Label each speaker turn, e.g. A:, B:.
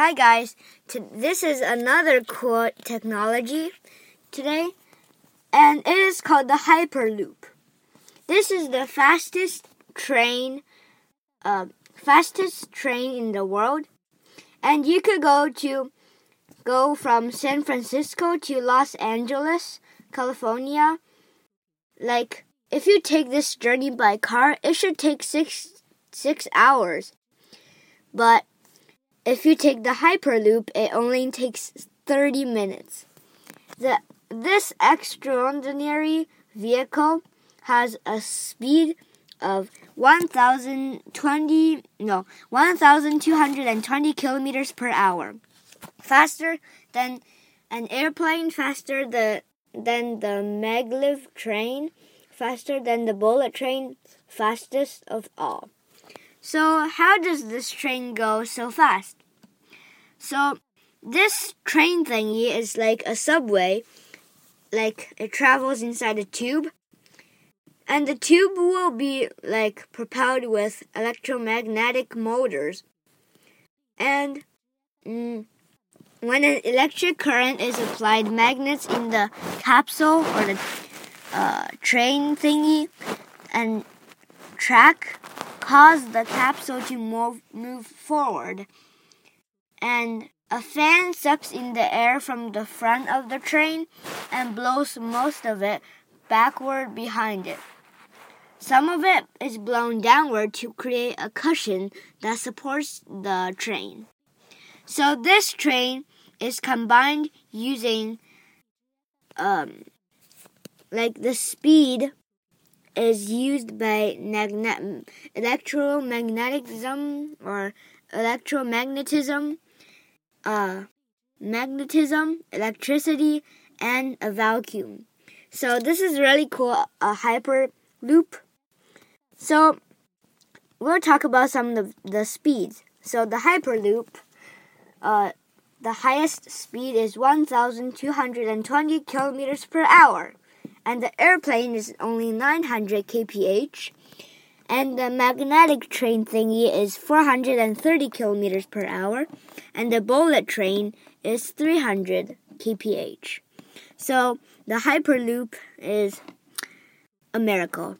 A: Hi guys, this is another cool technology today, and it is called the Hyperloop. This is the fastest train, uh, fastest train in the world, and you could go to go from San Francisco to Los Angeles, California. Like if you take this journey by car, it should take six six hours, but if you take the Hyperloop, it only takes 30 minutes. The, this extraordinary vehicle has a speed of 1020 no 1220 kilometers per hour faster than an airplane faster the, than the maglev train faster than the bullet train fastest of all so, how does this train go so fast? So, this train thingy is like a subway, like it travels inside a tube. And the tube will be like propelled with electromagnetic motors. And mm, when an electric current is applied, magnets in the capsule or the uh, train thingy and track cause the capsule to move, move forward. And a fan sucks in the air from the front of the train and blows most of it backward behind it. Some of it is blown downward to create a cushion that supports the train. So this train is combined using um, like the speed is used by electromagnetism or electromagnetism, uh, magnetism, electricity, and a vacuum. So this is really cool, a hyperloop. So we'll talk about some of the, the speeds. So the hyperloop, uh, the highest speed is 1,220 kilometers per hour and the airplane is only 900 kph, and the magnetic train thingy is 430 kilometers per hour, and the bullet train is 300 kph. So the Hyperloop is a miracle.